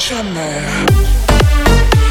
reach in there.